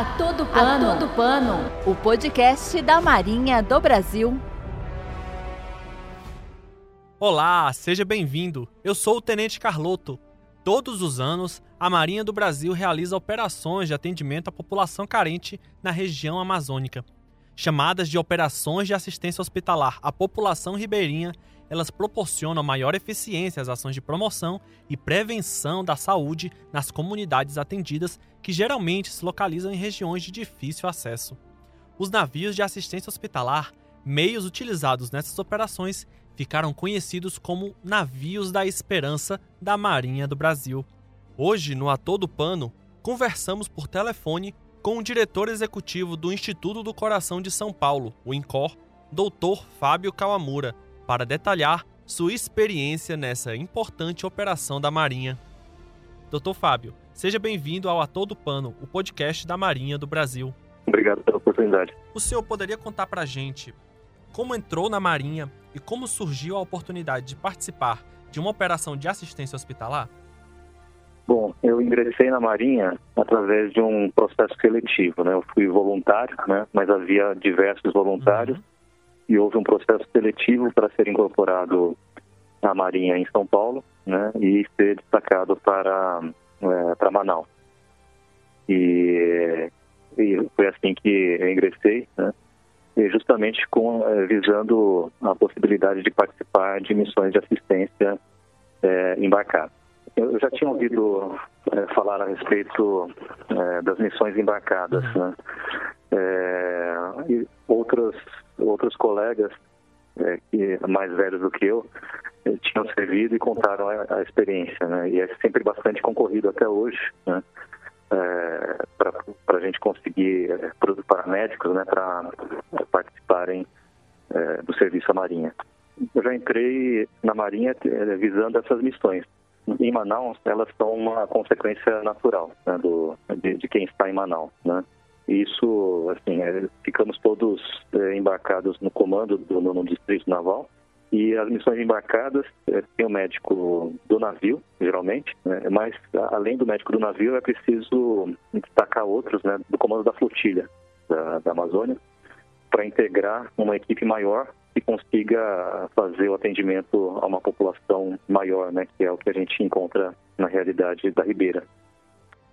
A todo pano. A todo pano. O podcast da Marinha do Brasil. Olá, seja bem-vindo. Eu sou o Tenente Carloto. Todos os anos, a Marinha do Brasil realiza operações de atendimento à população carente na região amazônica. Chamadas de operações de assistência hospitalar à população ribeirinha, elas proporcionam maior eficiência às ações de promoção e prevenção da saúde nas comunidades atendidas, que geralmente se localizam em regiões de difícil acesso. Os navios de assistência hospitalar, meios utilizados nessas operações, ficaram conhecidos como navios da esperança da Marinha do Brasil. Hoje, no Ator do Pano, conversamos por telefone com o diretor executivo do Instituto do Coração de São Paulo, o INCOR, Dr. Fábio Kawamura, para detalhar sua experiência nessa importante operação da Marinha. Dr. Fábio, seja bem-vindo ao Ator do Pano, o podcast da Marinha do Brasil. Obrigado pela oportunidade. O senhor poderia contar para a gente como entrou na Marinha e como surgiu a oportunidade de participar de uma operação de assistência hospitalar? Bom, eu ingressei na Marinha através de um processo seletivo, né? Eu fui voluntário, né? Mas havia diversos voluntários uhum. E houve um processo seletivo para ser incorporado à Marinha em São Paulo, né? E ser destacado para é, para Manaus. E, e foi assim que eu ingressei, né? justamente com, eh, visando a possibilidade de participar de missões de assistência é, embarcada. Eu já tinha ouvido é, falar a respeito é, das missões embarcadas, né? É, colegas que, mais velhos do que eu tinham servido e contaram a, a experiência, né? E é sempre bastante concorrido até hoje, né? é, para a gente conseguir é, paramédicos né, para participarem é, do serviço à Marinha. Eu já entrei na Marinha é, visando essas missões. Em Manaus, elas são uma consequência natural né, do, de, de, quem está em Manaus. Né? Isso, assim, é, ficamos todos é, embarcados no comando do, no, no Distrito Naval e as missões embarcadas é, tem o médico do navio, geralmente, né? mas além do médico do navio é preciso destacar outros né, do comando da flotilha da, da Amazônia para integrar uma equipe maior que consiga fazer o atendimento a uma população maior, né, que é o que a gente encontra na realidade da Ribeira.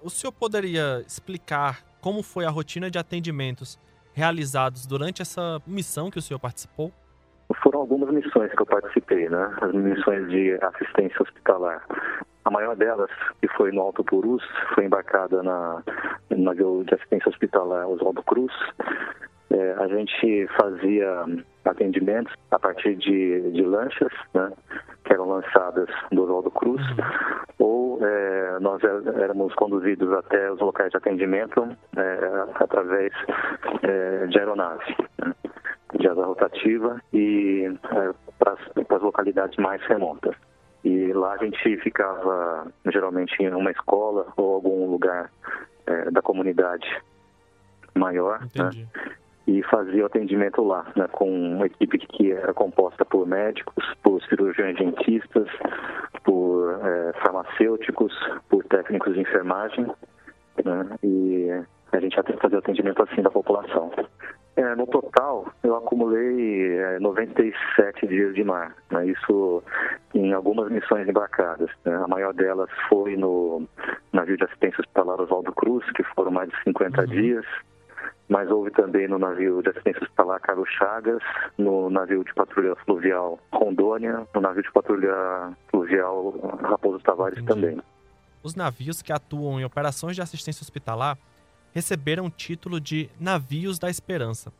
O senhor poderia explicar como foi a rotina de atendimentos realizados durante essa missão que o senhor participou? Foram algumas missões que eu participei, né? As missões de assistência hospitalar. A maior delas, que foi no Alto Purus, foi embarcada na, no navio de assistência hospitalar Oswaldo Cruz. É, a gente fazia atendimentos a partir de, de lanchas, né? Que eram lançadas do Oswaldo Cruz. Ou é, nós é, éramos conduzidos até os locais de atendimento é, através é, de aeronave. Né? de asa rotativa e é, para as localidades mais remotas. E lá a gente ficava geralmente em uma escola ou algum lugar é, da comunidade maior, né? E fazia o atendimento lá, né, com uma equipe que era composta por médicos, por cirurgiões dentistas, por é, farmacêuticos, por técnicos de enfermagem, né, e a gente ia fazer o atendimento assim da população. É, no total, eu acumulei é, 97 dias de mar. Né? Isso em algumas missões embarcadas. Né? A maior delas foi no navio de assistência hospitalar Oswaldo Cruz, que foram mais de 50 uhum. dias. Mas houve também no navio de assistência hospitalar Carlos Chagas, no navio de patrulha fluvial Rondônia, no navio de patrulha fluvial Raposo Tavares Entendi. também. Os navios que atuam em operações de assistência hospitalar receberam o título de Navios da Esperança.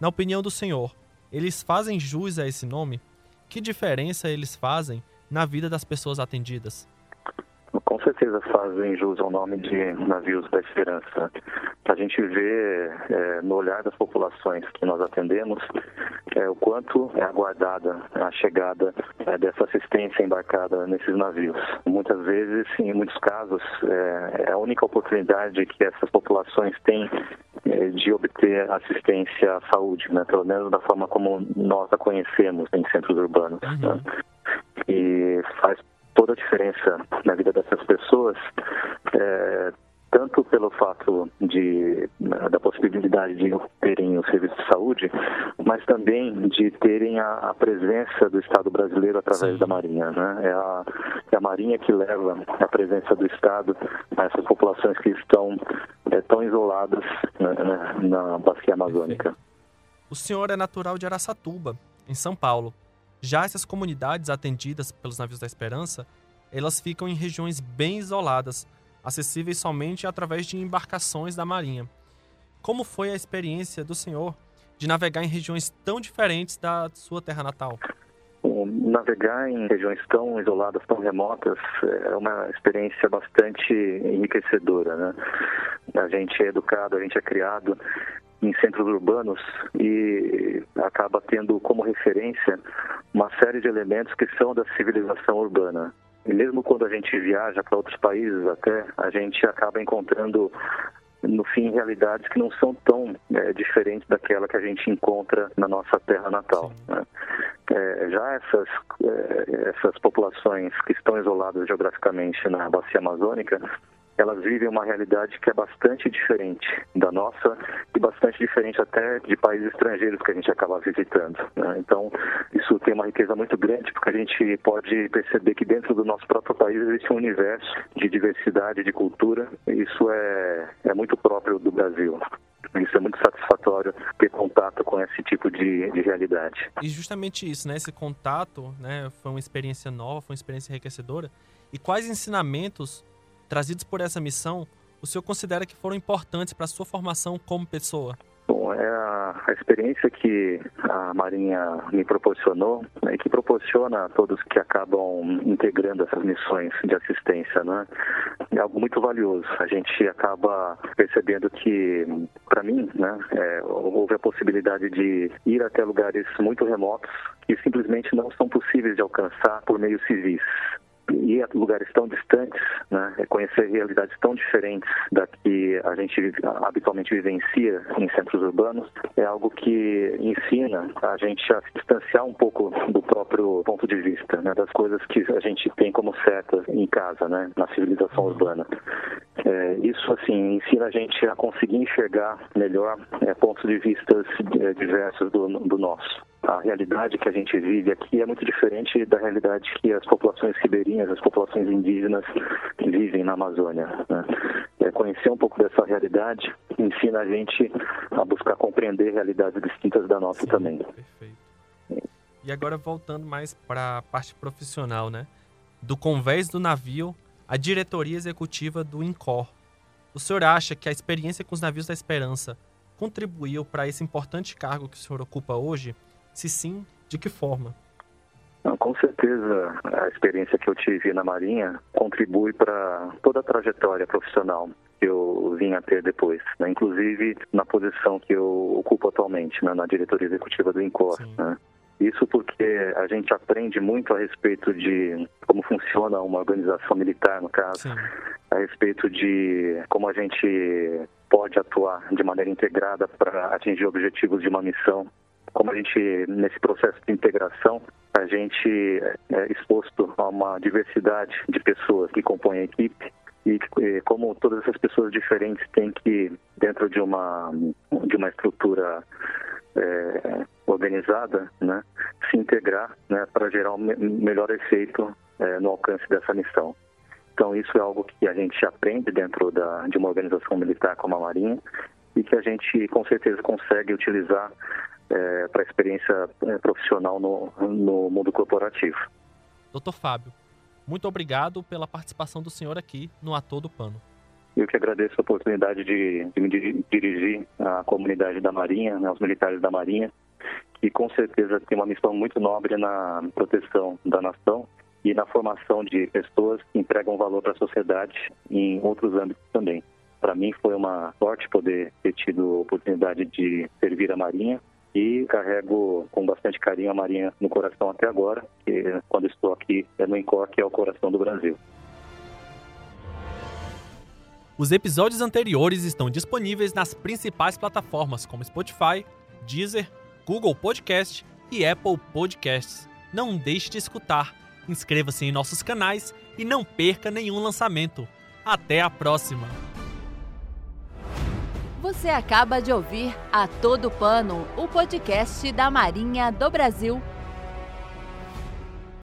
Na opinião do senhor, eles fazem jus a esse nome? Que diferença eles fazem na vida das pessoas atendidas? Com certeza fazem jus ao nome de Navios da Esperança. A gente vê é, no olhar das populações que nós atendemos é, o quanto é aguardada a chegada é, dessa assistência embarcada nesses navios. Muitas vezes, em muitos casos, é, é a única oportunidade que essas populações têm é, de obter assistência à saúde, né? pelo menos da forma como nós a conhecemos em centros urbanos. Uhum. Né? E faz toda a diferença na vida dessas pessoas, é, tanto pelo fato de, da possibilidade de terem o serviço de saúde, mas também de terem a, a presença do Estado brasileiro através Sim. da Marinha. Né? É, a, é a Marinha que leva a presença do Estado a essas populações que estão é, tão isoladas né, né na bacia amazônica. O senhor é natural de Araçatuba, em São Paulo. Já essas comunidades atendidas pelos navios da Esperança, elas ficam em regiões bem isoladas, acessíveis somente através de embarcações da Marinha. Como foi a experiência do senhor de navegar em regiões tão diferentes da sua terra natal? navegar em regiões tão isoladas, tão remotas, é uma experiência bastante enriquecedora. Né? A gente é educado, a gente é criado em centros urbanos e acaba tendo como referência uma série de elementos que são da civilização urbana. E mesmo quando a gente viaja para outros países até, a gente acaba encontrando no fim realidades que não são tão é, diferentes daquela que a gente encontra na nossa terra natal. Né? É, já essas, é, essas populações que estão isoladas geograficamente na bacia amazônica, elas vivem uma realidade que é bastante diferente da nossa e bastante diferente até de países estrangeiros que a gente acaba visitando. Né? Então, isso tem uma riqueza muito grande, porque a gente pode perceber que dentro do nosso próprio país existe um universo de diversidade, de cultura, e isso é, é muito próprio do Brasil. Isso é muito satisfatório ter contato com esse tipo de, de realidade. E justamente isso, né? Esse contato né, foi uma experiência nova, foi uma experiência enriquecedora. E quais ensinamentos trazidos por essa missão o senhor considera que foram importantes para a sua formação como pessoa? Bom, é a, a, experiência que a Marinha me proporcionou né, e que proporciona a todos que acabam integrando essas missões de assistência, né? É algo muito valioso. A gente acaba percebendo que, para mim, né, é, houve a possibilidade de ir até lugares muito remotos que simplesmente não são possíveis de alcançar por meios civis ir a lugares tão distantes, né, é conhecer realidades tão diferentes da que a gente habitualmente vivencia em centros urbanos, é algo que ensina a gente a se distanciar um pouco do próprio ponto de vista, né, das coisas que a gente tem como certas em casa, né, na civilização urbana. É, isso, assim, ensina a gente a conseguir enxergar melhor é, pontos de vista é, diversos do, do nosso a realidade que a gente vive aqui é muito diferente da realidade que as populações ribeirinhas, as populações indígenas vivem na Amazônia. Né? É, conhecer um pouco dessa realidade ensina a gente a buscar compreender realidades distintas da nossa Sim, também. Perfeito. E agora voltando mais para a parte profissional, né? Do convés do navio à diretoria executiva do INCOR. O senhor acha que a experiência com os navios da Esperança contribuiu para esse importante cargo que o senhor ocupa hoje? Se sim, de que forma? Com certeza, a experiência que eu tive na Marinha contribui para toda a trajetória profissional que eu vim a ter depois, né? inclusive na posição que eu ocupo atualmente, né? na diretoria executiva do INCOR. Né? Isso porque a gente aprende muito a respeito de como funciona uma organização militar, no caso, Sim. a respeito de como a gente pode atuar de maneira integrada para atingir objetivos de uma missão como a gente, nesse processo de integração, a gente é exposto a uma diversidade de pessoas que compõem a equipe e como todas essas pessoas diferentes têm que, dentro de uma, de uma estrutura é, organizada, né, se integrar né, para gerar um melhor efeito é, no alcance dessa missão. Então, isso é algo que a gente aprende dentro da, de uma organização militar como a Marinha e que a gente, com certeza, consegue utilizar é, para a experiência é, profissional no, no mundo corporativo. Doutor Fábio, muito obrigado pela participação do senhor aqui no Ator do Pano. Eu que agradeço a oportunidade de, de me dirigir à comunidade da Marinha, né, aos militares da Marinha, que com certeza tem uma missão muito nobre na proteção da nação e na formação de pessoas que entregam valor para a sociedade em outros âmbitos também. Para mim foi uma sorte poder ter tido a oportunidade de servir a Marinha e carrego com bastante carinho a Marinha no coração até agora, que quando estou aqui é no Incor, que é o coração do Brasil. Os episódios anteriores estão disponíveis nas principais plataformas como Spotify, Deezer, Google Podcast e Apple Podcasts. Não deixe de escutar, inscreva-se em nossos canais e não perca nenhum lançamento. Até a próxima! Você acaba de ouvir A Todo Pano, o podcast da Marinha do Brasil